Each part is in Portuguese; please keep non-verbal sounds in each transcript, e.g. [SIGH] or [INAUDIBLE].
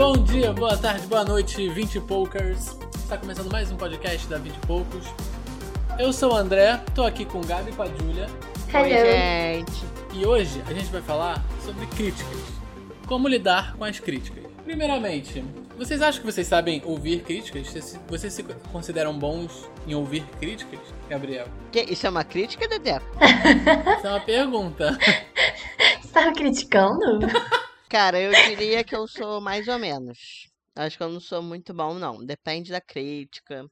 Bom dia, boa tarde, boa noite, 20 e poucas. Está começando mais um podcast da 20 e poucos. Eu sou o André, tô aqui com o Gabi e com a Júlia. Hello. Oi, gente. E hoje a gente vai falar sobre críticas. Como lidar com as críticas. Primeiramente, vocês acham que vocês sabem ouvir críticas? Vocês, vocês se consideram bons em ouvir críticas, Gabriel? Que, isso é uma crítica, Dedé? Isso é uma pergunta. [LAUGHS] Você tava criticando? [LAUGHS] Cara, eu diria que eu sou mais ou menos. Acho que eu não sou muito bom, não. Depende da crítica.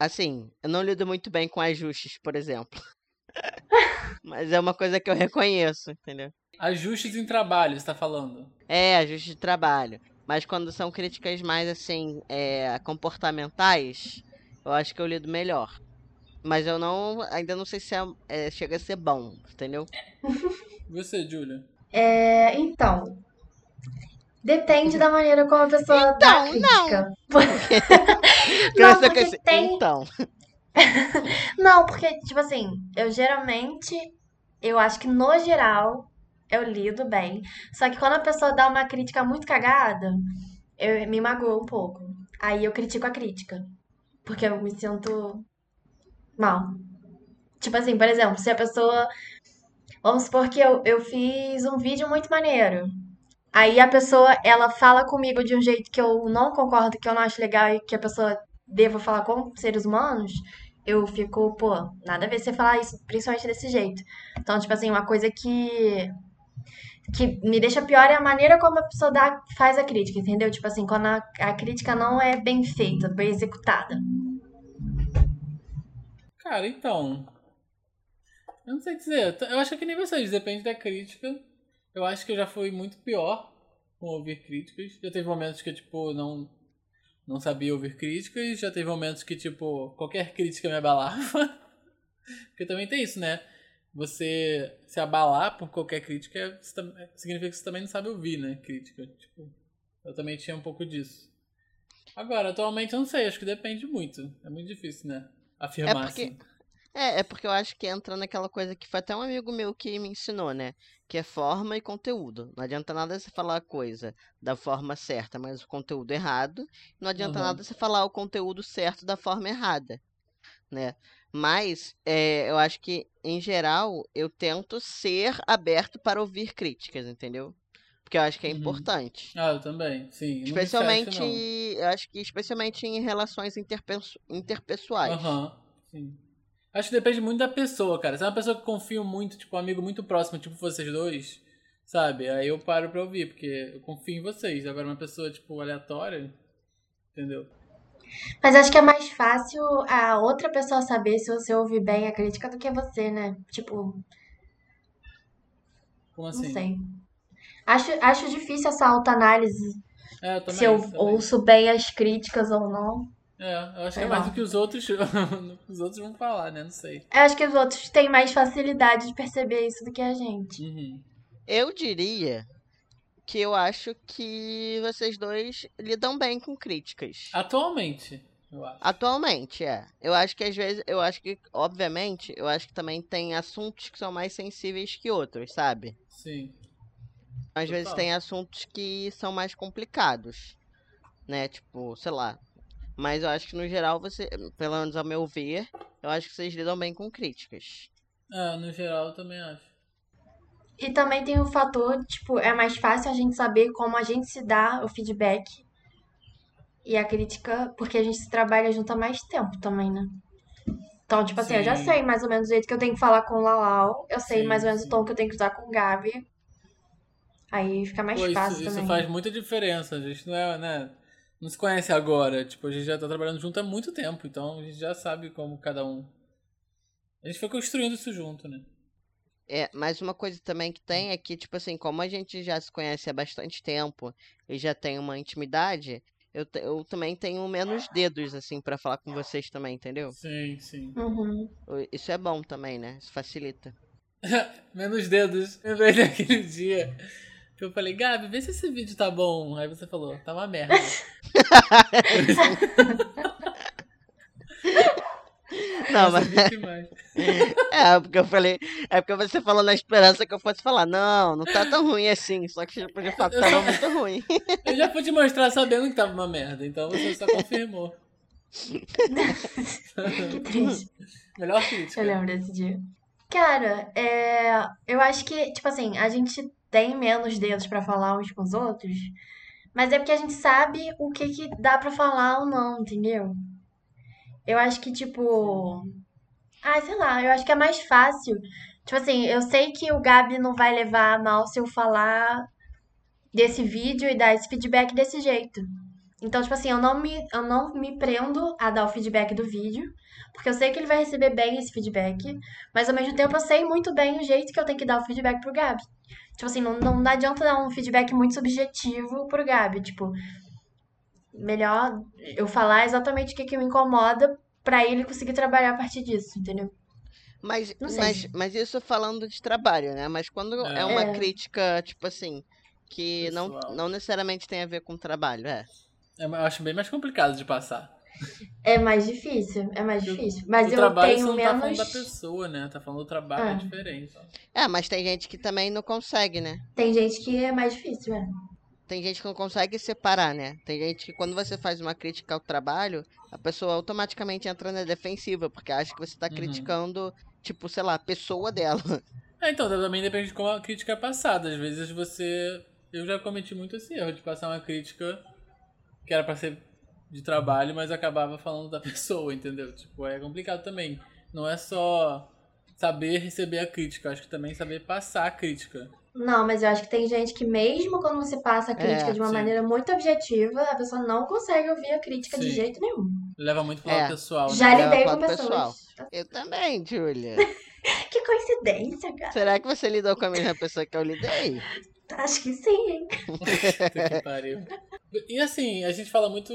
Assim, eu não lido muito bem com ajustes, por exemplo. [LAUGHS] Mas é uma coisa que eu reconheço, entendeu? Ajustes em trabalho, você tá falando. É, ajuste de trabalho. Mas quando são críticas mais, assim, é, comportamentais, eu acho que eu lido melhor. Mas eu não. Ainda não sei se é, é, chega a ser bom, entendeu? E [LAUGHS] você, Júlia? É, então. Depende da maneira como a pessoa dá a Então, não. crítica. Criança [LAUGHS] porque tem- Então. [LAUGHS] Não, porque, tipo assim, eu geralmente, eu acho que no geral, eu lido bem. Só que quando a pessoa dá uma crítica muito cagada, eu me magoou um pouco. Aí eu critico a crítica. Porque eu me sinto mal. Tipo assim, por exemplo, se a pessoa. Vamos supor que eu, eu fiz um vídeo muito maneiro. Aí a pessoa, ela fala comigo de um jeito que eu não concordo, que eu não acho legal e que a pessoa deva falar com seres humanos, eu fico, pô, nada a ver você falar isso, principalmente desse jeito. Então, tipo assim, uma coisa que que me deixa pior é a maneira como a pessoa dá, faz a crítica, entendeu? Tipo assim, quando a, a crítica não é bem feita, bem executada. Cara, então. Eu não sei dizer. Eu acho que nem vocês, depende da crítica. Eu acho que eu já fui muito pior com ouvir críticas. Já teve momentos que, tipo, não, não sabia ouvir críticas. Já teve momentos que, tipo, qualquer crítica me abalava. [LAUGHS] Porque também tem isso, né? Você se abalar por qualquer crítica você tam- significa que você também não sabe ouvir, né? Crítica. Tipo, eu também tinha um pouco disso. Agora, atualmente eu não sei, acho que depende muito. É muito difícil, né? Afirmar É porque- assim. É, é porque eu acho que entra naquela coisa que foi até um amigo meu que me ensinou, né? Que é forma e conteúdo. Não adianta nada você falar a coisa da forma certa, mas o conteúdo errado. Não adianta Aham. nada você falar o conteúdo certo da forma errada, né? Mas é, eu acho que, em geral, eu tento ser aberto para ouvir críticas, entendeu? Porque eu acho que é Uhum. importante. Ah, eu também, sim. Especialmente, eu acho que especialmente em relações interpesso- interpessoais. Aham, sim. Acho que depende muito da pessoa, cara. Se é uma pessoa que confio muito, tipo, um amigo muito próximo, tipo vocês dois, sabe? Aí eu paro pra ouvir, porque eu confio em vocês. Agora, uma pessoa, tipo, aleatória, entendeu? Mas acho que é mais fácil a outra pessoa saber se você ouve bem a crítica do que você, né? Tipo, Como não assim? sei. Acho, acho difícil essa autoanálise, É, eu se eu também. ouço bem as críticas ou não. É, eu acho que é mais do que os outros, [LAUGHS] os outros vão falar, né? Não sei. Eu acho que os outros têm mais facilidade de perceber isso do que a gente. Uhum. Eu diria que eu acho que vocês dois lidam bem com críticas. Atualmente, eu acho. Atualmente, é. Eu acho que às vezes, eu acho que, obviamente, eu acho que também tem assuntos que são mais sensíveis que outros, sabe? Sim. Às vezes Total. tem assuntos que são mais complicados, né? Tipo, sei lá. Mas eu acho que no geral você, pelo menos ao meu ver, eu acho que vocês lidam bem com críticas. É, no geral, eu também acho. E também tem o fator, tipo, é mais fácil a gente saber como a gente se dá o feedback e a crítica, porque a gente se trabalha junto há mais tempo também, né? Então, tipo assim, eu já Sim. sei mais ou menos o jeito que eu tenho que falar com o Lalau, eu sei Sim, mais ou menos sim. o tom que eu tenho que usar com o Gabi. Aí fica mais Pô, isso, fácil isso também. faz muita diferença. A gente não é, né? Não se conhece agora. Tipo, a gente já tá trabalhando junto há muito tempo, então a gente já sabe como cada um. A gente foi construindo isso junto, né? É, mas uma coisa também que tem é que, tipo assim, como a gente já se conhece há bastante tempo e já tem uma intimidade, eu, eu também tenho menos dedos, assim, pra falar com vocês também, entendeu? Sim, sim. Uhum. Isso é bom também, né? Isso facilita. [LAUGHS] Menos dedos. Lembrei daquele dia eu falei, Gabi, vê se esse vídeo tá bom. Aí você falou, tá uma merda. [LAUGHS] Não, mas. [LAUGHS] É porque eu falei. É porque você falou na esperança que eu fosse falar, não, não tá tão ruim assim. Só que de fato Eu tava só- muito ruim. [LAUGHS] Eu já te mostrar sabendo que tava uma merda, então você só confirmou. Que triste. Melhor Eu crítica. lembro desse dia. Cara, é, eu acho que, tipo assim, a gente tem menos dedos pra falar uns com os outros, mas é porque a gente sabe o que que dá pra falar ou não, entendeu? Eu acho que, tipo. Ah, sei lá, eu acho que é mais fácil. Tipo assim, eu sei que o Gabi não vai levar a mal se eu falar desse vídeo e dar esse feedback desse jeito. Então, tipo assim, eu não me, eu não me prendo a dar o feedback do vídeo, porque eu sei que ele vai receber bem esse feedback, mas ao mesmo tempo eu sei muito bem o jeito que eu tenho que dar o feedback pro Gabi. Tipo assim, não, não adianta dar um feedback muito subjetivo pro Gabi. Tipo, melhor eu falar exatamente o que, que me incomoda pra ele conseguir trabalhar a partir disso, entendeu? Mas, mas, mas isso falando de trabalho, né? Mas quando é, É. uma É. crítica, tipo assim, que não, não necessariamente tem a ver com trabalho, é. É, Eu acho bem mais complicado de passar. É mais difícil, é mais difícil. Mas o eu trabalho você tenho não tá falando menos. da pessoa, né? Tá falando do trabalho, é, É. diferente. É, mas tem gente que também não consegue, né? Tem gente que é mais difícil, é. Tem gente que não consegue separar, né? Tem gente que quando você faz uma crítica ao trabalho, a pessoa automaticamente entra na defensiva, porque acha que você tá Uhum. criticando, tipo, sei lá, a pessoa dela. É, então, também depende de como a crítica é passada. Às vezes você. Eu já cometi muito esse erro de passar uma crítica que era pra ser de trabalho, mas acabava falando da [LAUGHS] pessoa, entendeu? Tipo, é complicado também. Não é só saber receber a crítica, acho que também saber passar a crítica. Não, mas eu acho que tem gente que mesmo quando você passa a crítica É, de uma sim. maneira muito objetiva, a pessoa não consegue ouvir a crítica de Sim. jeito nenhum. Leva muito pro lado É. pessoal, né? Já lidei com pessoas. Eu também, Julia. [LAUGHS] Que coincidência, cara. Será que você lidou com a mesma pessoa que eu lidei? [LAUGHS] Acho que sim, hein? [LAUGHS] Que pariu. E assim, a gente fala muito,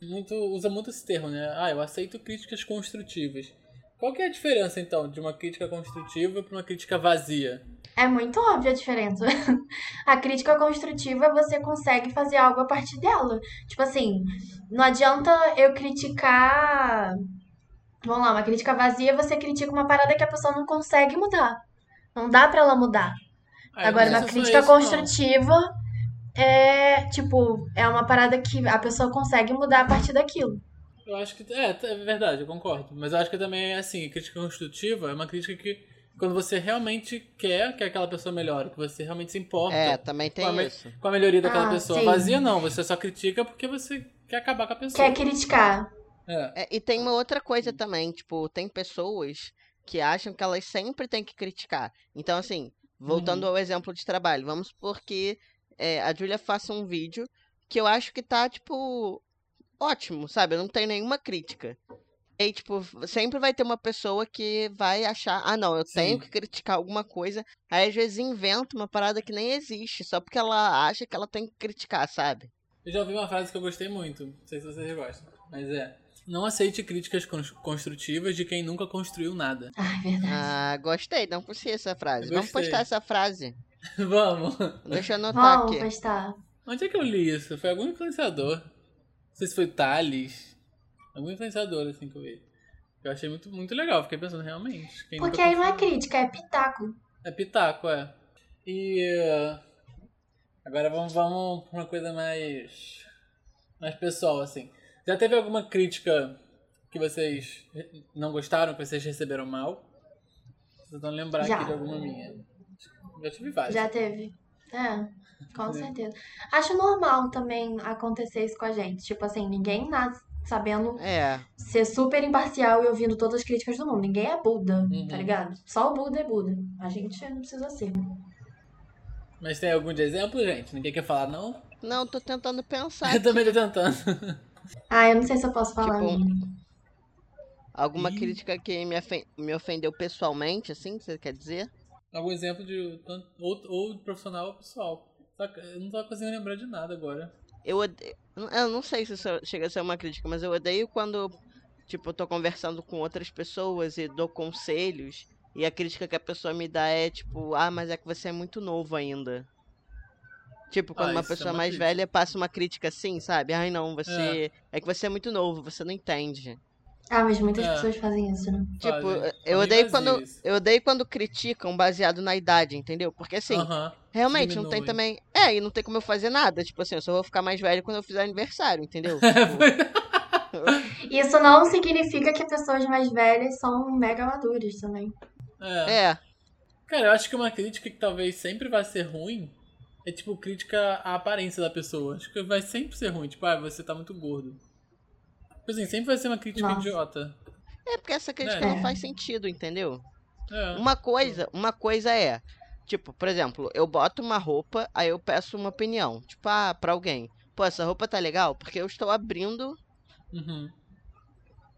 muito, usa muito esse termo, né? Ah, eu aceito críticas construtivas. Qual que é a diferença, então, de uma crítica construtiva para uma crítica vazia? É muito óbvia a diferença. [LAUGHS] A crítica construtiva, você consegue fazer algo a partir dela. Tipo assim, não adianta eu criticar. Vamos lá, uma crítica vazia, você critica uma parada que a pessoa não consegue mudar. Não dá pra ela mudar. Eu Agora, uma crítica é isso, não. construtiva é, tipo, é uma parada que a pessoa consegue mudar a partir daquilo. Eu acho que. É, é verdade, eu concordo. Mas eu acho que também é assim, crítica construtiva é uma crítica que quando você realmente quer que aquela pessoa melhore, que você realmente se importa É, também tem com, a isso. com a melhoria daquela Ah, pessoa. sim. Vazia não, você só critica porque você quer acabar com a pessoa. Quer criticar. É. É, e tem uma outra coisa também, tipo, tem pessoas que acham que elas sempre têm que criticar. Então, assim, voltando ao exemplo de trabalho, vamos supor que é, a Julia faça um vídeo que eu acho que tá, tipo, ótimo, sabe? Eu não tenho nenhuma crítica. E tipo, sempre vai ter uma pessoa que vai achar, ah, não, eu tenho Sim. que criticar alguma coisa. Aí, às vezes, inventa uma parada que nem existe, só porque ela acha que ela tem que criticar, sabe? Eu já ouvi uma frase que eu gostei muito, não sei se vocês gostam, mas é: Não aceite críticas cons- construtivas de quem nunca construiu nada. Ah, é verdade. Ah, gostei, não conhecia essa frase. Eu Vamos gostei. postar essa frase. [LAUGHS] Vamos! Deixa eu anotar Vamos aqui. postar. Onde é que eu li isso? Foi algum influenciador. Não sei se foi Thales. Algum influenciador, assim, que eu vi. Eu achei muito, muito legal, fiquei pensando realmente. quem Porque aí não é crítica, é pitaco. É pitaco, é. E. uh, Agora vamos, vamos pra uma coisa mais. mais pessoal, assim. Já teve alguma crítica que vocês não gostaram, que vocês receberam mal? Tentando lembrar Já. aqui de alguma minha. Já tive várias. Já teve. É, com certeza. Acho normal também acontecer isso com a gente. Tipo assim, ninguém nasce sabendo É, ser super imparcial e ouvindo todas as críticas do mundo. Ninguém é Buda, Uhum. tá ligado? Só o Buda é Buda. A gente não precisa ser. Mas tem algum de exemplo, gente? Ninguém quer falar, não? não, tô tentando pensar. [LAUGHS] Eu também tô tentando. Ah, eu não sei se eu posso falar. Tipo. Alguma crítica que me, ofen- me ofendeu pessoalmente, assim, você quer dizer? algum exemplo de. tanto- Ou, ou de profissional ou pessoal. Eu não tô conseguindo lembrar de nada agora. Eu odeio. Eu não sei se isso chega a ser uma crítica, mas eu odeio quando, tipo, eu tô conversando com outras pessoas e dou conselhos. E a crítica que a pessoa me dá é tipo, ah, mas é que você é muito novo ainda. Tipo, quando Ah, uma é pessoa uma mais crítica. velha passa uma crítica assim, sabe? Ai não, você. É. que você é muito novo, você não entende. Ah, mas muitas É. pessoas fazem isso, né? Tipo, Fazem. eu odeio quando isso. eu odeio quando criticam baseado na idade, entendeu? Porque assim, Aham. realmente não tem diminui. também. É, e não tem como eu fazer nada. Tipo assim, eu só vou ficar mais velho quando eu fizer aniversário, entendeu? [LAUGHS] Tipo, Isso não significa que pessoas mais velhas são mega maduras também. É. é. Cara, eu acho que uma crítica que talvez sempre vai ser ruim é tipo crítica à aparência da pessoa. Acho que vai sempre ser ruim. Tipo, ah, você tá muito gordo. Tipo assim, sempre vai ser uma crítica Nossa. idiota. É porque essa crítica É. não faz sentido, entendeu? É. Uma coisa, uma coisa é, tipo, por exemplo, eu boto uma roupa, aí eu peço uma opinião, tipo, ah, pra alguém. Pô, essa roupa tá legal? Porque eu estou abrindo, Uhum.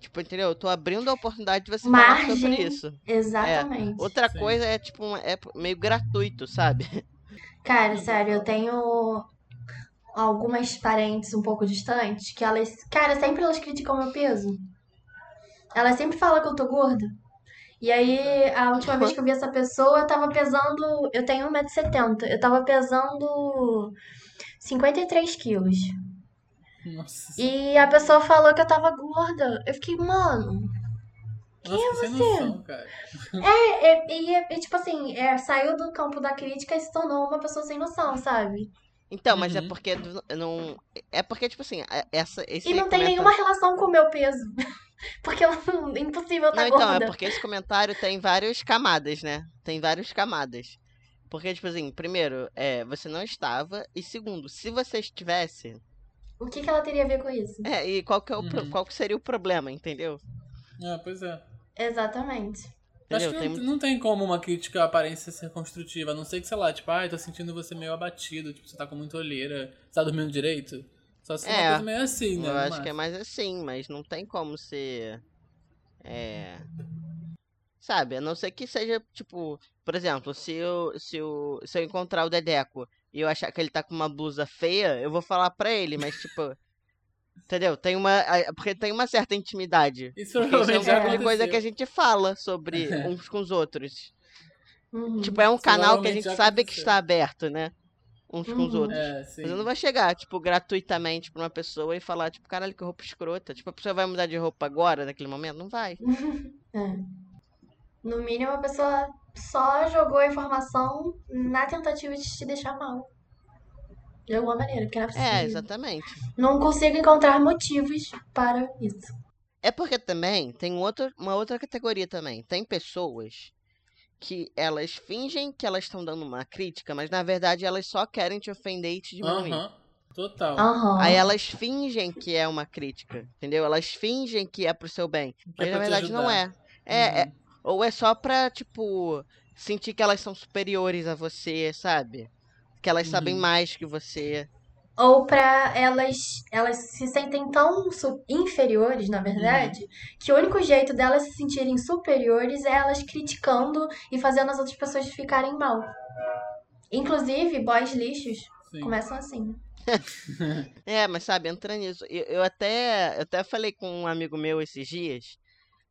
tipo, entendeu? Eu tô abrindo a oportunidade de você falar sobre Margem. isso. Exatamente. Outra Sim. coisa é, tipo, um- é meio gratuito, sabe? [LAUGHS] Cara, sério, eu tenho algumas parentes um pouco distantes que elas, cara, sempre elas criticam meu peso. Elas sempre falam que eu tô gorda. E aí, a última vez que eu vi essa pessoa, eu tava pesando. Eu tenho 1,70m. Eu tava pesando 53 quilos. Nossa. E a pessoa falou que eu tava gorda. Eu fiquei, mano. Nossa, que sem você? noção, cara. [LAUGHS] É, é, e, é, é tipo assim, é, saiu do campo da crítica e se tornou uma pessoa sem noção, sabe? Então, mas é Uhum. porque do- não. É porque, tipo assim, é- essa, esse E não tem comentário- nenhuma relação com o meu peso. [LAUGHS] Porque eu, impossível Não, estar então, gorda. é porque esse comentário tem várias camadas, né? Tem várias camadas. Porque, tipo assim, primeiro, é, você não estava. E segundo, se você estivesse. O que, que ela teria a ver com isso? É, e qual que, é o, pro- Uhum. qual que seria o problema, entendeu? É, pois é. Exatamente. Acho que Tem não, muito- não tem como uma crítica à aparência ser construtiva. A não ser que, sei lá, tipo, ai, tô sentindo você meio abatido, tipo, você tá com muita olheira, você tá dormindo direito. Só se É, uma coisa meio assim, né? Eu acho que é mais assim, mas não tem como ser. É. Sabe, a não ser que seja, tipo, por exemplo, se eu, se eu, se eu encontrar o Dedeco e eu achar que ele tá com uma blusa feia, eu vou falar pra ele, mas tipo. Entendeu? Tem uma. Porque tem uma certa intimidade. Isso isso é um tipo de coisa que a gente fala sobre [LAUGHS] uns com os outros. Uhum. Tipo, é um Isso canal que a gente sabe que está aberto, né? Uns com os Uhum. outros. É. Mas eu não vou chegar, tipo, gratuitamente pra uma pessoa e falar, tipo, caralho, que roupa escrota. Tipo, a pessoa vai mudar de roupa agora, naquele momento? Não vai. [LAUGHS] É. No mínimo, a pessoa só jogou a informação na tentativa de te deixar mal. De alguma maneira, porque não é possível. É, exatamente. Não consigo encontrar motivos para isso. É porque também tem outro, uma outra categoria também. Tem pessoas que elas fingem que elas estão dando uma crítica, mas na verdade elas só querem te ofender e te diminuir. Aham, total. Aham. Aí elas fingem que é uma crítica, entendeu? Elas fingem que é pro seu bem. Que é Mas na pra te verdade não ajudar. é. É, é- Uhum. Ou é só pra, tipo, sentir que elas são superiores a você, sabe? Que elas sabem Uhum. mais que você. Ou pra elas, elas se sentem tão inferiores, na verdade, que o único jeito delas se sentirem superiores é elas criticando e fazendo as outras pessoas ficarem mal. Inclusive, boys lixos Sim. começam assim. [LAUGHS] É, mas sabe, entra nisso. Eu, eu até, eu até falei com um amigo meu esses dias,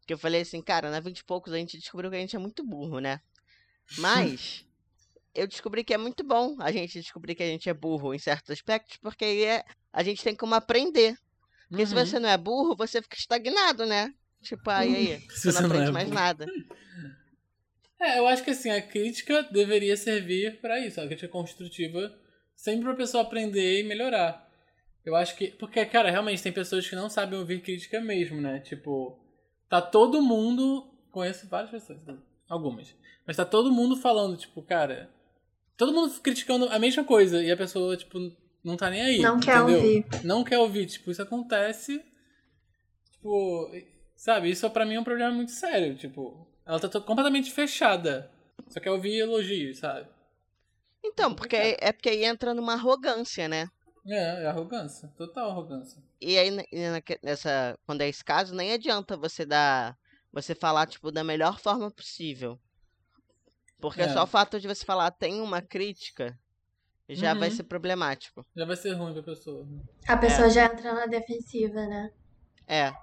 que eu falei assim, cara, na 20 e poucos a gente descobriu que a gente é muito burro, né? [LAUGHS] Mas eu descobri que é muito bom a gente descobrir que a gente é burro em certos aspectos, porque aí é, a gente tem como aprender. Porque se Uhum. você não é burro, você fica estagnado, né? Tipo, aí, aí, [LAUGHS] Se você você não não aprende é mais nada. [LAUGHS] É, eu acho que assim, a crítica deveria servir pra isso, a crítica construtiva, sempre pra pessoa aprender e melhorar. Eu acho que. Porque, cara, realmente tem pessoas que não sabem ouvir crítica mesmo, né? Tipo, tá todo mundo. Conheço várias pessoas, algumas. Mas tá todo mundo falando, tipo, cara. Todo mundo criticando a mesma coisa e a pessoa, tipo, não tá nem aí. Não quer entendeu? ouvir. Não quer ouvir. Tipo, isso acontece. Tipo, sabe? Isso pra mim é um problema muito sério. Tipo, ela tá completamente fechada. Só quer ouvir elogios, sabe? Então, porque é porque aí entra numa arrogância, né? É, é arrogância. Total arrogância. E aí, nessa, quando é esse caso, nem adianta você dar, você falar, tipo, da melhor forma possível. Porque É. só o fato de você falar tem uma crítica já vai Uhum. ser problemático. Já vai ser ruim pra pessoa. né? A pessoa já entra na defensiva, né? É.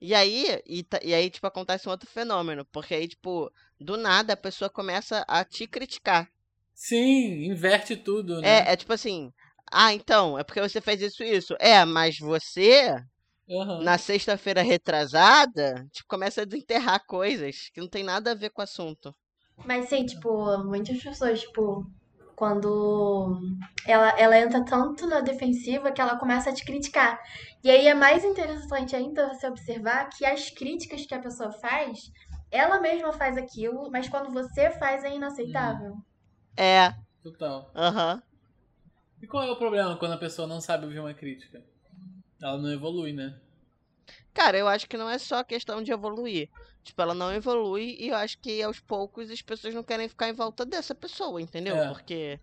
E aí, e, e aí, tipo, acontece um outro fenômeno. Porque aí, tipo, do nada a pessoa começa a te criticar. Sim, inverte tudo, né? É, é tipo assim, ah, então, é porque você fez isso e isso. É, mas você Aham. na sexta-feira retrasada, tipo, começa a desenterrar coisas que não tem nada a ver com o assunto. Mas sim, tipo, muitas pessoas, tipo, quando ela, ela entra tanto na defensiva que ela começa a te criticar. E aí é mais interessante ainda você observar que as críticas que a pessoa faz, ela mesma faz aquilo, mas quando você faz é inaceitável. É, Total. aham. E qual é o problema quando a pessoa não sabe ouvir uma crítica? Ela não evolui, né? Cara, eu acho que não é só questão de evoluir. Tipo, ela não evolui e eu acho que aos poucos as pessoas não querem ficar em volta dessa pessoa, entendeu? É. Porque.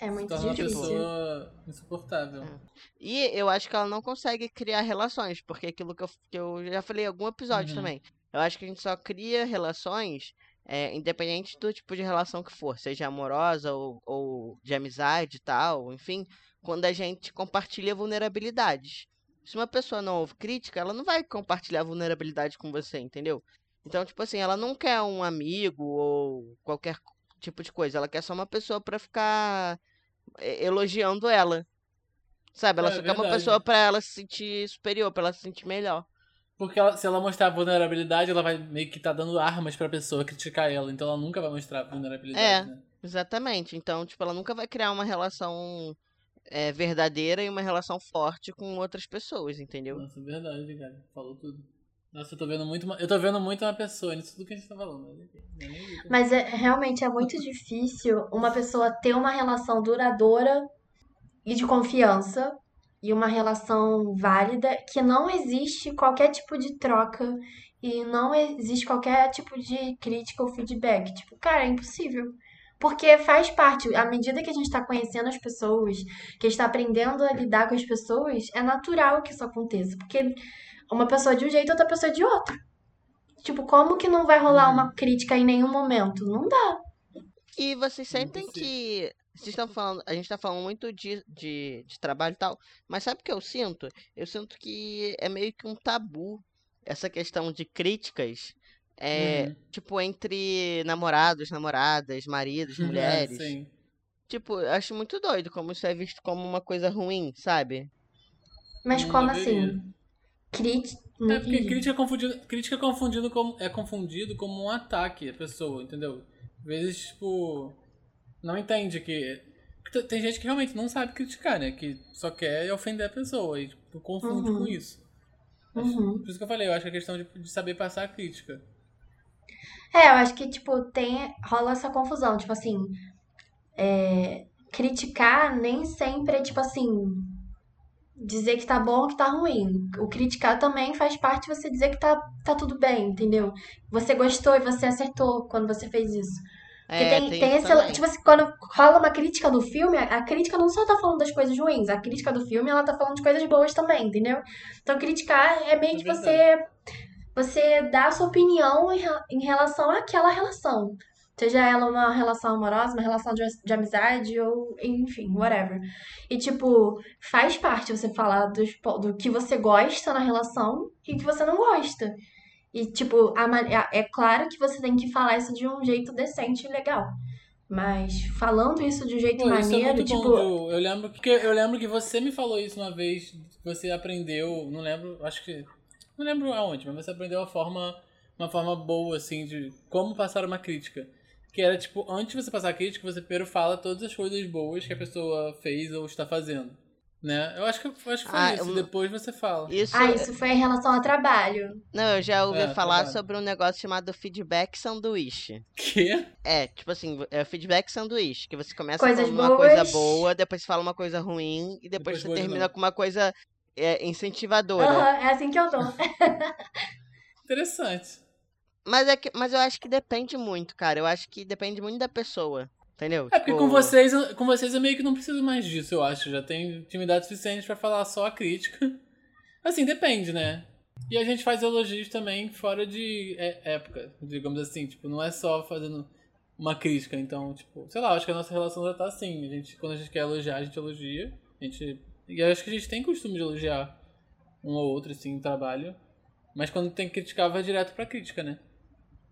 É Se muito torna uma difícil. pessoa insuportável. É. E eu acho que ela não consegue criar relações, porque aquilo que eu, que eu já falei em algum episódio Uhum. também. Eu acho que a gente só cria relações, é, independente do tipo de relação que for, seja amorosa ou, ou de amizade e tal, enfim, quando a gente compartilha vulnerabilidades. Se uma pessoa não ouve crítica, ela não vai compartilhar vulnerabilidade com você, entendeu? Então, tipo assim, ela não quer um amigo ou qualquer tipo de coisa, ela quer só uma pessoa pra ficar é, elogiando ela. Sabe? Ela É só quer uma pessoa pra ela se sentir superior, pra ela se sentir melhor. Porque ela- se ela mostrar vulnerabilidade, ela vai meio que tá dando armas pra pessoa criticar ela. Então ela nunca vai mostrar vulnerabilidade, É. né? Exatamente. Então, tipo, ela nunca vai criar uma relação é, verdadeira e uma relação forte com outras pessoas, entendeu? Nossa, é verdade, cara. Falou tudo. Nossa, eu tô vendo muito uma, eu tô vendo muito uma pessoa nisso tudo que a gente tá falando. É isso. Mas é, realmente é muito difícil uma pessoa ter uma relação duradoura e de confiança e uma relação válida que não existe qualquer tipo de troca e não existe qualquer tipo de crítica ou feedback. Tipo, cara, é impossível. Porque faz parte, à medida que a gente tá conhecendo as pessoas, que a gente tá aprendendo a lidar com as pessoas, é natural que isso aconteça. Porque uma pessoa de um jeito, outra pessoa de outro. Tipo, como que não vai rolar Uhum. uma crítica em nenhum momento? Não dá. E vocês sentem que. Vocês estão falando. A gente tá falando muito de, de, de trabalho e tal. Mas sabe o que eu sinto? Eu sinto que é meio que um tabu essa questão de críticas. É, Uhum. tipo, entre namorados, namoradas, maridos, [LAUGHS] É, mulheres. sim. Tipo, eu acho muito doido como isso é visto como uma coisa ruim, sabe? Mas Não como deveria. assim? Crítica. É porque crítica é confundido, crítica é confundido como, é confundido como um ataque à pessoa, entendeu? Às vezes, tipo, não entende que. Tem gente que realmente não sabe criticar, né? Que só quer ofender a pessoa e tipo, confunde Uhum. com isso. Uhum. Por isso que eu falei, eu acho que é questão de, de saber passar a crítica. É, eu acho que, tipo, tem, rola essa confusão. Tipo assim, é, criticar nem sempre é, tipo assim, dizer que tá bom ou que tá ruim. O criticar também faz parte de você dizer que tá, tá tudo bem, entendeu? Você gostou e você acertou quando você fez isso. Porque É, tem, tem tem isso esse. também. Tipo assim, quando rola uma crítica do filme, a, a crítica não só tá falando das coisas ruins, a crítica do filme ela tá falando de coisas boas também, entendeu? Então criticar é meio É que verdade. você, você dar a sua opinião em, re- em relação àquela relação. Seja ela uma relação amorosa, uma relação de, de amizade, ou enfim, whatever. E, tipo, faz parte você falar dos, do que você gosta na relação e que você não gosta. E, tipo, a ma- é claro que você tem que falar isso de um jeito decente e legal. Mas falando isso de um jeito Pô, é maneiro, muito tipo. bom. Eu lembro que eu lembro que você me falou isso uma vez, você aprendeu, não lembro, acho que não lembro aonde, mas você aprendeu a forma uma forma boa assim de como passar uma crítica. Que era tipo, antes de você passar a crítica, você primeiro fala todas as coisas boas que a pessoa fez ou está fazendo. Né? Eu acho que, eu acho que foi Ah, isso. eu- Depois você fala. Isso. Ah, isso foi em relação ao trabalho. Não, eu já ouvi É, falar trabalho. sobre um negócio chamado feedback sanduíche. Que? É, tipo assim, é feedback sanduíche, que você começa Coisas falando uma coisa boa, depois fala uma coisa ruim e depois, Depois você termina com uma coisa é, incentivadora. Aham, é assim que eu dou. [LAUGHS] Interessante. Mas é que, mas eu acho que depende muito, cara. Eu acho que depende muito da pessoa, entendeu? É porque Tipo, com vocês, eu- com vocês eu meio que não preciso mais disso, eu acho. Já tenho intimidade suficiente pra falar só a crítica. [LAUGHS] Assim, depende, né? E a gente faz elogios também fora de é- época, digamos assim. Tipo, não é só fazendo uma crítica. Então, tipo, sei lá, acho que a nossa relação já tá assim. A gente, quando a gente quer elogiar, a gente elogia. A gente, e eu acho que a gente tem costume de elogiar um ou outro, assim, no trabalho. Mas quando tem que criticar, vai direto pra crítica, né?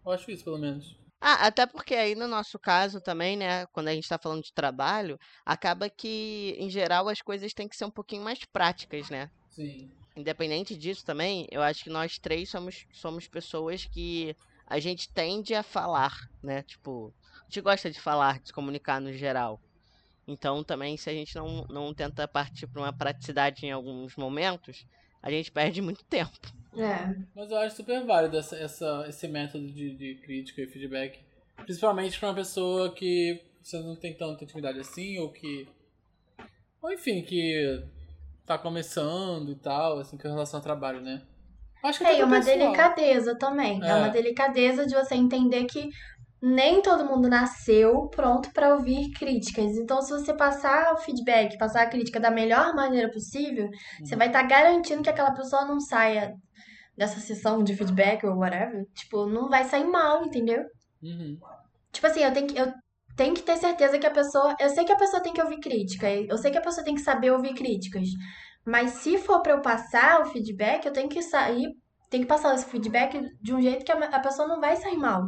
Eu acho isso, pelo menos. Ah, até porque aí no nosso caso também, né, quando a gente tá falando de trabalho, acaba que, em geral, as coisas têm que ser um pouquinho mais práticas, né? Sim. independente disso também, eu acho que nós três somos, somos pessoas que a gente tende a falar, né? Tipo, a gente gosta de falar, de se comunicar no geral. Então, também, se a gente não, não tenta partir para uma praticidade em alguns momentos, a gente perde muito [LAUGHS] tempo. É. Mas eu acho super válido essa, essa, esse método de, de crítica e feedback. Principalmente para uma pessoa que você não tem tanta intimidade assim, ou que. Ou enfim, que tá começando e tal, assim, com relação ao trabalho, né? Acho que É, uma pessoal. delicadeza também. É. É. uma delicadeza de você entender que nem todo mundo nasceu pronto para ouvir críticas. Então, se você passar o feedback, passar a crítica da melhor maneira possível, você Uhum. vai estar garantindo que aquela pessoa não saia dessa sessão de feedback ou whatever. Tipo, não vai sair mal, entendeu? Uhum. Tipo assim, eu tenho que, eu tenho que ter certeza que a pessoa. Eu sei que a pessoa tem que ouvir crítica. Eu sei que a pessoa tem que saber ouvir críticas. Mas se for pra eu passar o feedback, eu tenho que sair. Tenho que passar esse feedback de um jeito que a pessoa não vai sair mal.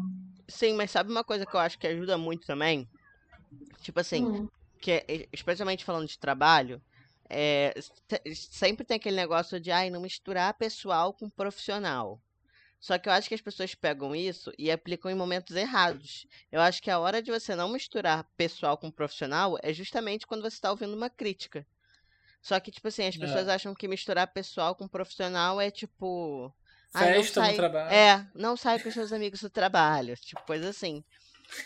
Sim, mas sabe uma coisa que eu acho que ajuda muito também? Tipo assim, Hum, que é- especialmente falando de trabalho, é, se- sempre tem aquele negócio de ai, não misturar pessoal com profissional. Só que eu acho que as pessoas pegam isso e aplicam em momentos errados. Eu acho que a hora de você não misturar pessoal com profissional é justamente quando você está ouvindo uma crítica. Só que, tipo assim, as É. pessoas acham que misturar pessoal com profissional é tipo. "Ai, não Festa no sai- trabalho. É, não sai com seus amigos do trabalho. Tipo, coisa assim.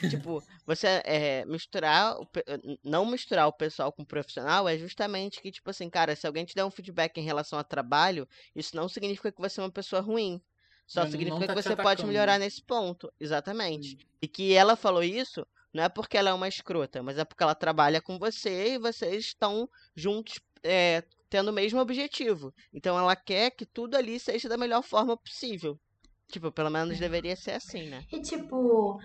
tipo, você é, misturar, pe- não misturar o pessoal com o profissional é justamente que, tipo assim, cara, se alguém te der um feedback em relação a trabalho, isso não significa que você é uma pessoa ruim. Só Mas significa tá que você pode melhorar nesse ponto. Exatamente. E que ela falou isso não é porque ela é uma escrota, mas é porque ela trabalha com você e vocês estão juntos é, tendo o mesmo objetivo. Então ela quer que tudo ali seja da melhor forma possível. Tipo, pelo menos deveria ser assim, né? E tipo,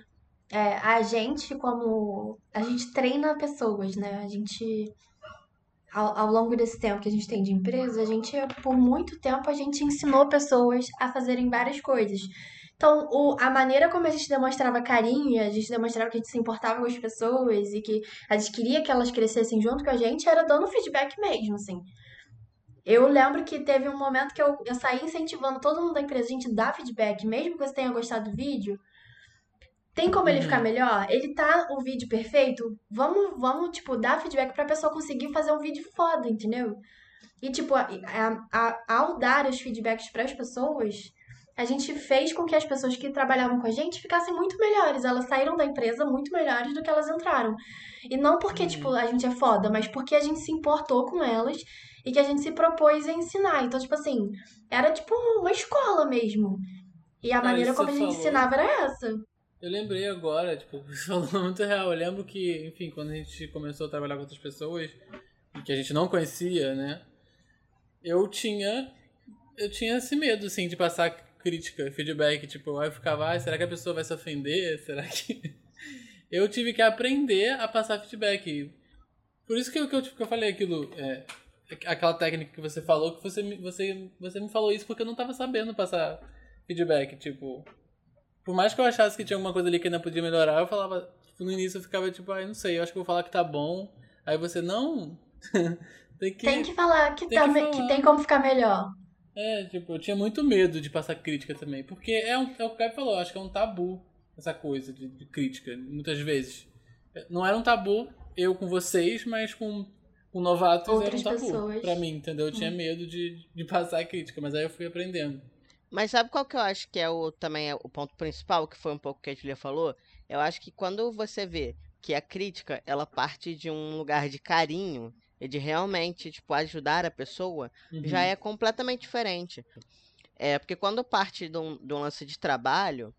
é, a gente, como. A gente treina pessoas, né? A gente. Ao, ao longo desse tempo que a gente tem de empresa, a gente, por muito tempo, a gente ensinou pessoas a fazerem várias coisas. Então, o, a maneira como a gente demonstrava carinho, a gente demonstrava que a gente se importava com as pessoas e que a gente queria que elas crescessem junto com a gente, era dando feedback mesmo, assim. Eu lembro que teve um momento que eu, eu saí incentivando todo mundo da empresa, a gente dá feedback, mesmo que você tenha gostado do vídeo. Tem como ele Uhum. ficar melhor? Ele tá o vídeo perfeito? Vamos, vamos, tipo, dar feedback pra pessoa conseguir fazer um vídeo foda, entendeu? E, tipo, a, a- a- ao dar os feedbacks pras pessoas, a gente fez com que as pessoas que trabalhavam com a gente ficassem muito melhores. Elas saíram da empresa muito melhores do que elas entraram. E não porque, Uhum. tipo, a gente é foda, mas porque a gente se importou com elas e que a gente se propôs a ensinar. Então, tipo assim, era tipo uma escola mesmo. E a maneira como a gente falou. ensinava era essa. Eu lembrei agora, tipo, [LAUGHS] você falou muito real. Eu lembro que, enfim, quando a gente começou a trabalhar com outras pessoas, que a gente não conhecia, né? Eu tinha. Eu tinha esse medo, assim, de passar crítica, feedback, tipo, eu ficava, ah, será que a pessoa vai se ofender? [LAUGHS] Será que. [LAUGHS] eu tive que aprender a passar feedback. Por isso que eu, que eu, que eu falei aquilo, é, aquela técnica que você falou, que você, você, você me falou isso porque eu não tava sabendo passar feedback, tipo. Por mais que eu achasse que tinha alguma coisa ali que ainda podia melhorar, eu falava. tipo, no início eu ficava tipo, ai, não sei, eu acho que vou falar que tá bom. Aí você, não. [LAUGHS] tem que. Tem que falar que, tem tá, que falar. que tem como ficar melhor. É, tipo, eu tinha muito medo de passar crítica também. Porque é, um, é o que o Caio falou, acho que é um tabu essa coisa de, de crítica, muitas vezes. Não era um tabu eu com vocês, mas com, com novatos Outras era um tabu pessoas. pra mim, entendeu? Eu tinha medo de, de passar crítica, mas aí eu fui aprendendo. Mas sabe qual que eu acho que é o também é o ponto principal, que foi um pouco que a Julia falou? Eu acho que quando você vê que a crítica, ela parte de um lugar de carinho e de realmente, tipo, ajudar a pessoa, já Uhum. é completamente diferente. É, porque quando parte de um, de um lance de trabalho,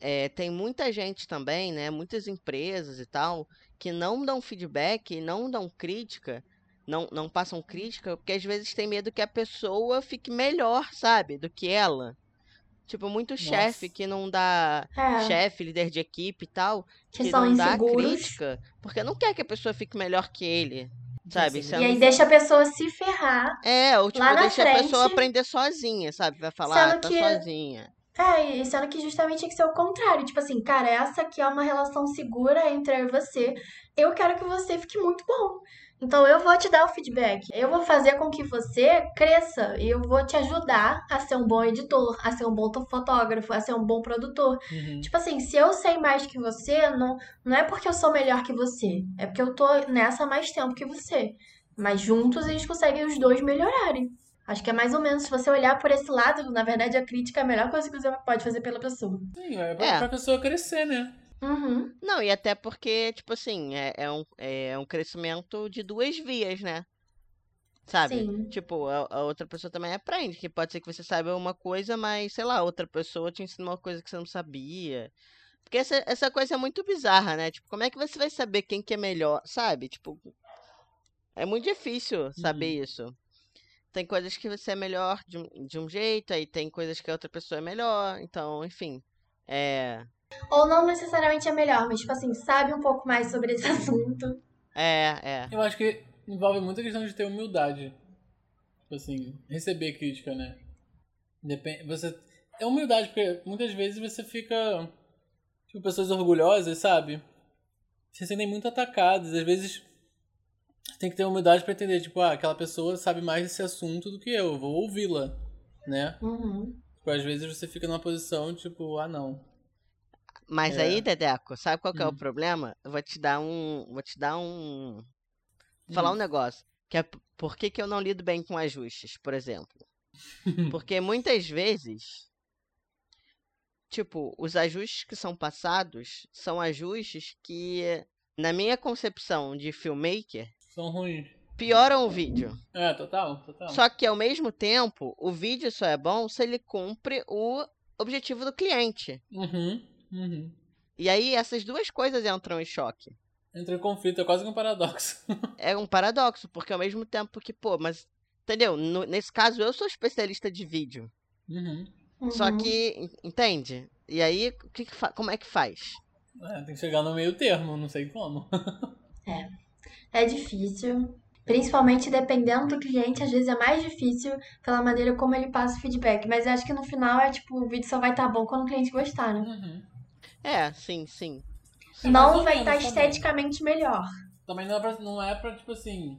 é, tem muita gente também, né, muitas empresas e tal, que não dão feedback, não dão crítica, não, não passam crítica, porque às vezes tem medo que a pessoa fique melhor, sabe, do que ela. Tipo, muito chefe Nossa. que não dá. É, Chefe, líder de equipe e tal, que que não dá inseguros. crítica, porque não quer que a pessoa fique melhor que ele. Sabe? Nossa, Sendo E aí deixa a pessoa se ferrar. É, ou tipo, Lá na deixa a pessoa frente- aprender sozinha, sabe? Vai falar, ah, tá que- sozinha. É, e sendo que justamente tinha que ser o contrário. Tipo assim, cara, essa aqui é uma relação segura entre eu e você. Eu quero que você fique muito bom. Então eu vou te dar o feedback. Eu vou fazer com que você cresça. E eu vou te ajudar a ser um bom editor, a ser um bom fotógrafo, a ser um bom produtor. Uhum. Tipo assim, se eu sei mais que você, não, não é porque eu sou melhor que você. É porque eu tô nessa há mais tempo que você. Mas juntos a gente consegue os dois melhorarem. Acho que é mais ou menos, se você olhar por esse lado, na verdade a crítica é a melhor coisa que você pode fazer pela pessoa. Sim, é pra, É. pra pessoa crescer, né? Uhum. Não, e até porque, tipo assim, é, é um, é um crescimento de duas vias, né? Sabe? Sim. Tipo, a, a outra pessoa também aprende, que pode ser que você saiba uma coisa, mas, sei lá, outra pessoa te ensina uma coisa que você não sabia. Porque essa, essa coisa é muito bizarra, né? Tipo, como é que você vai saber quem que é melhor, sabe? Tipo, é muito difícil saber isso. Tem coisas que você é melhor de de um jeito, aí tem coisas que a outra pessoa é melhor, então, enfim. É. Ou não necessariamente é melhor, mas tipo assim, sabe um pouco mais sobre esse [LAUGHS] assunto. É, é. Eu acho que envolve muita questão de ter humildade. Tipo assim, receber crítica, né? Depende, você é humildade porque muitas vezes você fica tipo pessoas orgulhosas, sabe? Se sentem muito atacadas, às vezes tem que ter humildade pra entender, tipo, ah, aquela pessoa sabe mais desse assunto do que eu, vou ouvi-la, né? Uhum. Tipo, às vezes você fica numa posição tipo, ah, não. Mas É. aí, Dedeco, sabe qual que é o Hum. problema? Eu vou te dar um. Vou te dar um. Vou falar Hum. um negócio. Que é por que, que eu não lido bem com ajustes, por exemplo. [LAUGHS] Porque muitas vezes. Tipo, os ajustes que são passados são ajustes que, na minha concepção de filmmaker, São ruins. pioram o vídeo. É, total, total. Só que ao mesmo tempo, o vídeo só é bom se ele cumpre o objetivo do cliente. Uhum, uhum. E aí essas duas coisas entram em choque. Entra em conflito, é quase que um paradoxo. [LAUGHS] É um paradoxo, porque ao mesmo tempo que, pô, mas. Entendeu? No- nesse caso, eu sou especialista de vídeo. Uhum. Só Uhum. que, en- entende? E aí, que que como é que faz? É, tem que chegar no meio termo, não sei como. [LAUGHS] É difícil. Principalmente dependendo do cliente, às vezes é mais difícil pela maneira como ele passa o feedback. Mas eu acho que no final é tipo, o vídeo só vai estar bom quando o cliente gostar, né? Uhum. É, sim, sim. Mais Não vai estar também. esteticamente melhor. Também não é, pra, não é pra, tipo assim,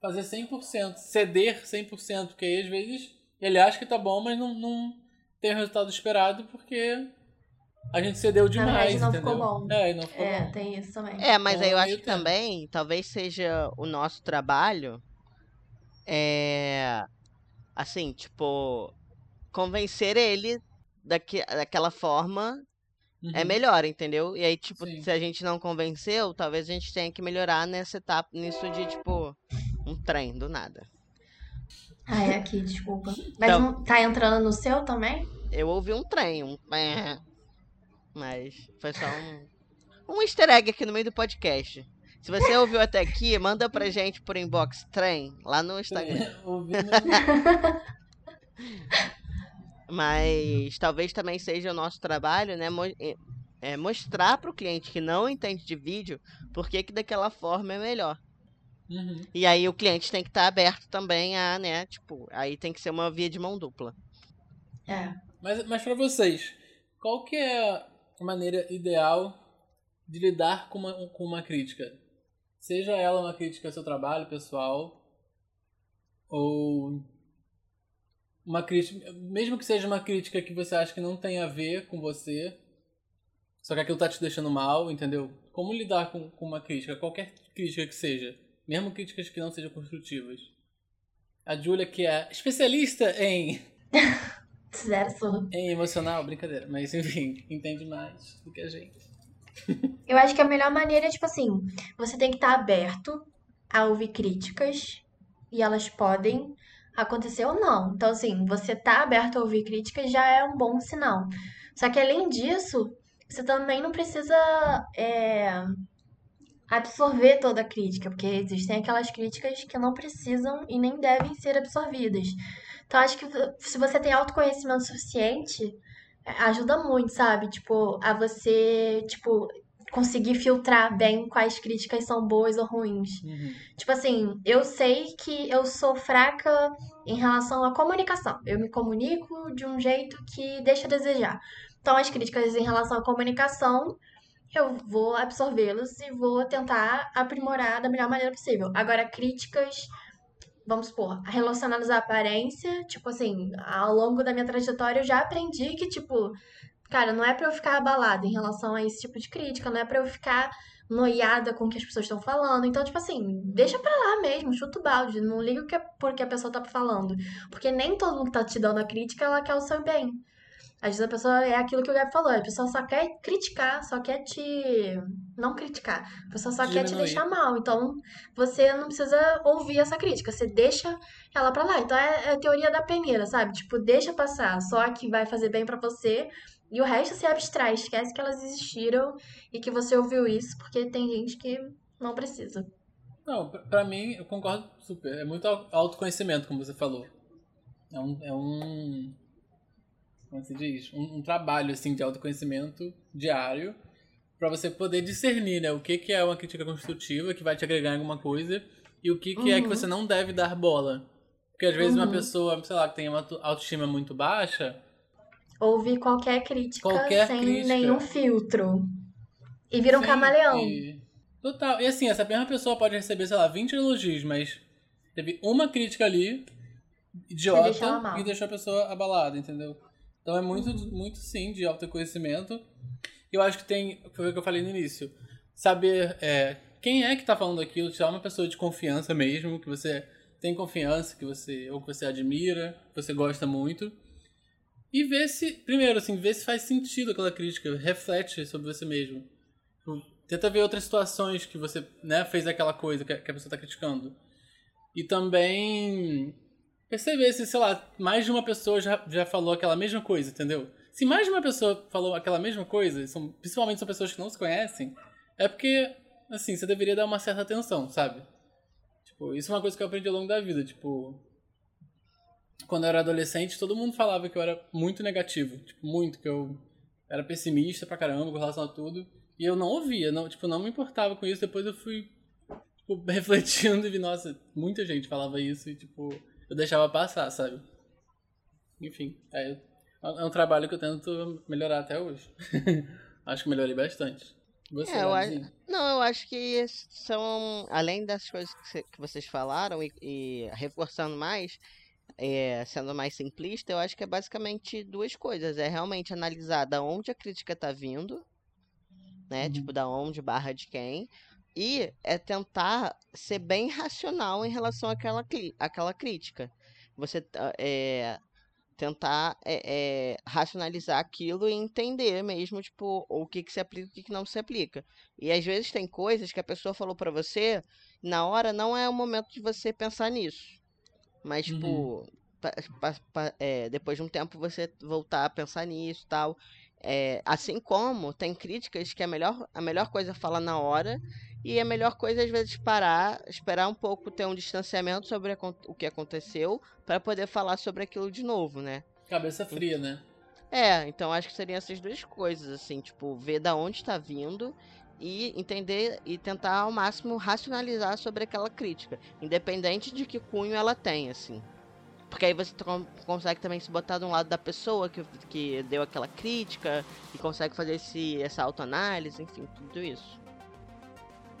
fazer 100%, ceder 100%, porque aí às vezes ele acha que tá bom, mas não, não tem o resultado esperado porque a gente cedeu demais, verdade, não entendeu? ficou bom. É, e não ficou É, bom. tem isso também. É, mas aí eu Então, acho que também, talvez seja o nosso trabalho, é. Assim, tipo, convencer ele daque, daquela forma é Uhum. melhor, entendeu? E aí, tipo, Sim. se a gente não convenceu, talvez a gente tenha que melhorar nessa etapa, nisso de, tipo, um trem do nada. Ah, é aqui, desculpa. Mas Então- não- tá entrando no seu também? Eu ouvi um trem, um. pé, Mas foi só um. Um easter egg aqui no meio do podcast. Se você ouviu até aqui, manda pra gente por inbox trem lá no Instagram. [LAUGHS] Ouvindo- [LAUGHS] Mas talvez também seja o nosso trabalho, né? mo- é- mostrar pro cliente que não entende de vídeo por que que daquela forma é melhor. Uhum. E aí o cliente tem que estar aberto também a, né? Tipo, aí tem que ser uma via de mão dupla. É. Mas, mas pra vocês, qual que é a maneira ideal de lidar com uma, com uma crítica? Seja ela uma crítica ao seu trabalho pessoal, ou uma crítica, mesmo que seja uma crítica que você acha que não tem a ver com você, só que aquilo tá te deixando mal, entendeu? Como lidar com, com uma crítica, qualquer crítica que seja, mesmo críticas que não sejam construtivas? A Júlia, que é especialista em [LAUGHS] Zero em emocional, brincadeira, mas enfim, entende mais do que a gente. [LAUGHS] Eu acho que a melhor maneira é, tipo assim, você tem que estar aberto a ouvir críticas e elas podem acontecer ou não. Então, assim, você tá aberto a ouvir críticas já é um bom sinal. Só que além disso, você também não precisa é, absorver toda a crítica, porque existem aquelas críticas que não precisam e nem devem ser absorvidas. Então, acho que se você tem autoconhecimento suficiente, é, ajuda muito, sabe? Tipo, a você, tipo, conseguir filtrar bem quais críticas são boas ou ruins. Uhum. Tipo assim, eu sei que eu sou fraca em relação à comunicação. Eu me comunico de um jeito que deixa a desejar. Então, as críticas em relação à comunicação, eu vou absorvê-las e vou tentar aprimorar da melhor maneira possível. Agora, críticas, vamos supor, relacionadas à aparência, tipo assim, ao longo da minha trajetória eu já aprendi que, tipo, cara, não é pra eu ficar abalada em relação a esse tipo de crítica, não é pra eu ficar noiada com o que as pessoas estão falando. Então, tipo assim, deixa pra lá mesmo, chuta o balde, não liga o que, porque a pessoa tá falando. Porque nem todo mundo que tá te dando a crítica, ela quer o seu bem. Às vezes a pessoa é aquilo que o Gabi falou, a pessoa só quer criticar, só quer te. Não criticar, a pessoa só quer te Diminuir. deixar mal. Então você não precisa ouvir essa crítica, você deixa ela pra lá. Então é, é a teoria da peneira, sabe? Tipo, deixa passar, só que vai fazer bem pra você. E o resto se abstrai, esquece que elas existiram e que você ouviu isso, porque tem gente que não precisa. Não, pra- pra mim, eu concordo super. É muito au- autoconhecimento, como você falou. É um. É um como se diz? Um, um trabalho, assim, de autoconhecimento diário pra você poder discernir, né? O que, que é uma crítica construtiva, que vai te agregar em alguma coisa, e o que, que é que Uhum. você não deve dar bola. Porque às vezes uma Uhum. pessoa, sei lá, que tem uma auto- autoestima muito baixa, Ouvir qualquer crítica Qualquer sem crítica. nenhum filtro. E vira um Sim, camaleão. e- Total. E assim, essa mesma pessoa pode receber, sei lá, 20 elogios, mas teve uma crítica ali, idiota, e deixou a pessoa abalada, entendeu? Então é muito, muito sim, de autoconhecimento. Eu acho que tem, foi o que eu falei no início, saber é, quem é que tá falando aquilo, se é uma pessoa de confiança mesmo, que você tem confiança, que você, ou que você admira, que você gosta muito. E ver se, primeiro, assim, ver se faz sentido aquela crítica, reflete sobre você mesmo. Tipo, Tenta ver outras situações que você né, fez aquela coisa que a pessoa está criticando. E também perceber se, sei lá, mais de uma pessoa já, já falou aquela mesma coisa, entendeu? Se mais de uma pessoa falou aquela mesma coisa, são, principalmente são pessoas que não se conhecem, é porque, assim, você deveria dar uma certa atenção, sabe? Tipo, isso é uma coisa que eu aprendi ao longo da vida, tipo... Quando eu era adolescente, todo mundo falava que eu era muito negativo, tipo, muito, que eu era pessimista pra caramba com relação a tudo. E eu não ouvia, não, tipo, não me importava com isso. Depois eu fui tipo, [LAUGHS] refletindo e vi, nossa, muita gente falava isso e, tipo, eu deixava passar, sabe? Enfim, é, é um trabalho que eu tento melhorar até hoje. [LAUGHS] acho que melhorei bastante. Você, É, eu acho-? Não, eu acho que são, além das coisas que vocês falaram e, e reforçando mais, é, sendo mais simplista, eu acho que é basicamente duas coisas. É realmente analisar da onde a crítica tá vindo, né? Uhum. Tipo, da onde barra de quem. E é tentar ser bem racional em relação àquela, àquela crítica. Você é, tentar é, é, racionalizar aquilo e entender mesmo, tipo, o que, que se aplica e o que, que não se aplica. E às vezes tem coisas que a pessoa falou pra você, na hora não é o momento de você pensar nisso. Mas, Uhum. tipo, pa- pa- pa- é, depois de um tempo você voltar a pensar nisso e tal. É, assim como tem críticas que a melhor, a melhor coisa é falar na hora e a melhor coisa às vezes parar, esperar um pouco, ter um distanciamento sobre a o que aconteceu para poder falar sobre aquilo de novo, né? Cabeça fria, né? É, então acho que seriam essas duas coisas, assim, tipo, ver da onde está vindo e entender e tentar ao máximo racionalizar sobre aquela crítica, independente de que cunho ela tem, assim. Porque aí você consegue também se botar de um lado da pessoa que, que deu aquela crítica e consegue fazer esse, essa autoanálise, enfim, tudo isso.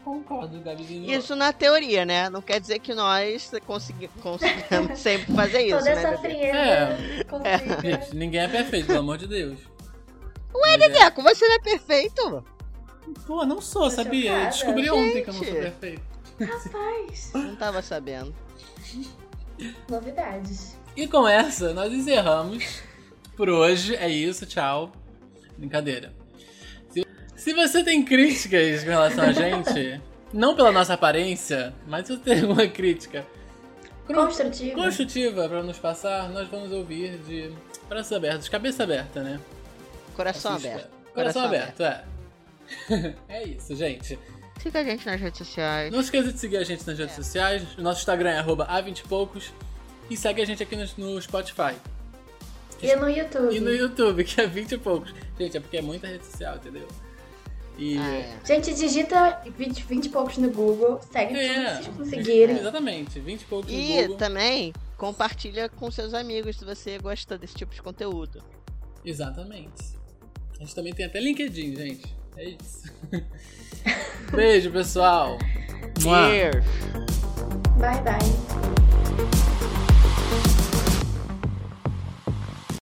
Concordo, Gabizinho. Isso na teoria, né? Não quer dizer que nós consegui, conseguimos [LAUGHS] sempre fazer isso, Toda essa né? bebê? frieza É. consiga. Gente, ninguém é perfeito, pelo amor de Deus. Ué, Bebê? Deco, você não é perfeito? Pô, não sou, Tô sabia? chocada. Descobri ontem que eu não sou Gente. perfeito. Rapaz, Não tava sabendo. novidades. E com essa, nós encerramos por hoje. É isso, tchau. Brincadeira. Se, se você tem críticas com relação a gente, [LAUGHS] não pela nossa aparência, mas se você tem alguma crítica Construtivo. construtiva pra nos passar, nós vamos ouvir de braços abertos, cabeça aberta, né? Coração Assista. aberto. Coração, aberto, é. [LAUGHS] é isso, gente. Siga a gente nas redes sociais. Não esqueça de seguir a gente nas redes sociais. O nosso Instagram é arroba A20poucos. E segue a gente aqui no, no Spotify. E no YouTube. E no YouTube, que é 20 e poucos. Gente, é porque é muita rede social, entendeu? E Ah, é. Gente, digita 20, 20 e poucos no Google, segue É. tudo que vocês [LAUGHS] conseguirem. exatamente, 20 e poucos no E Google. também compartilha com seus amigos se você gosta desse tipo de conteúdo. Exatamente. A gente também tem até LinkedIn, gente. É isso. [LAUGHS] Beijo, pessoal. Cheers! Bye, bye.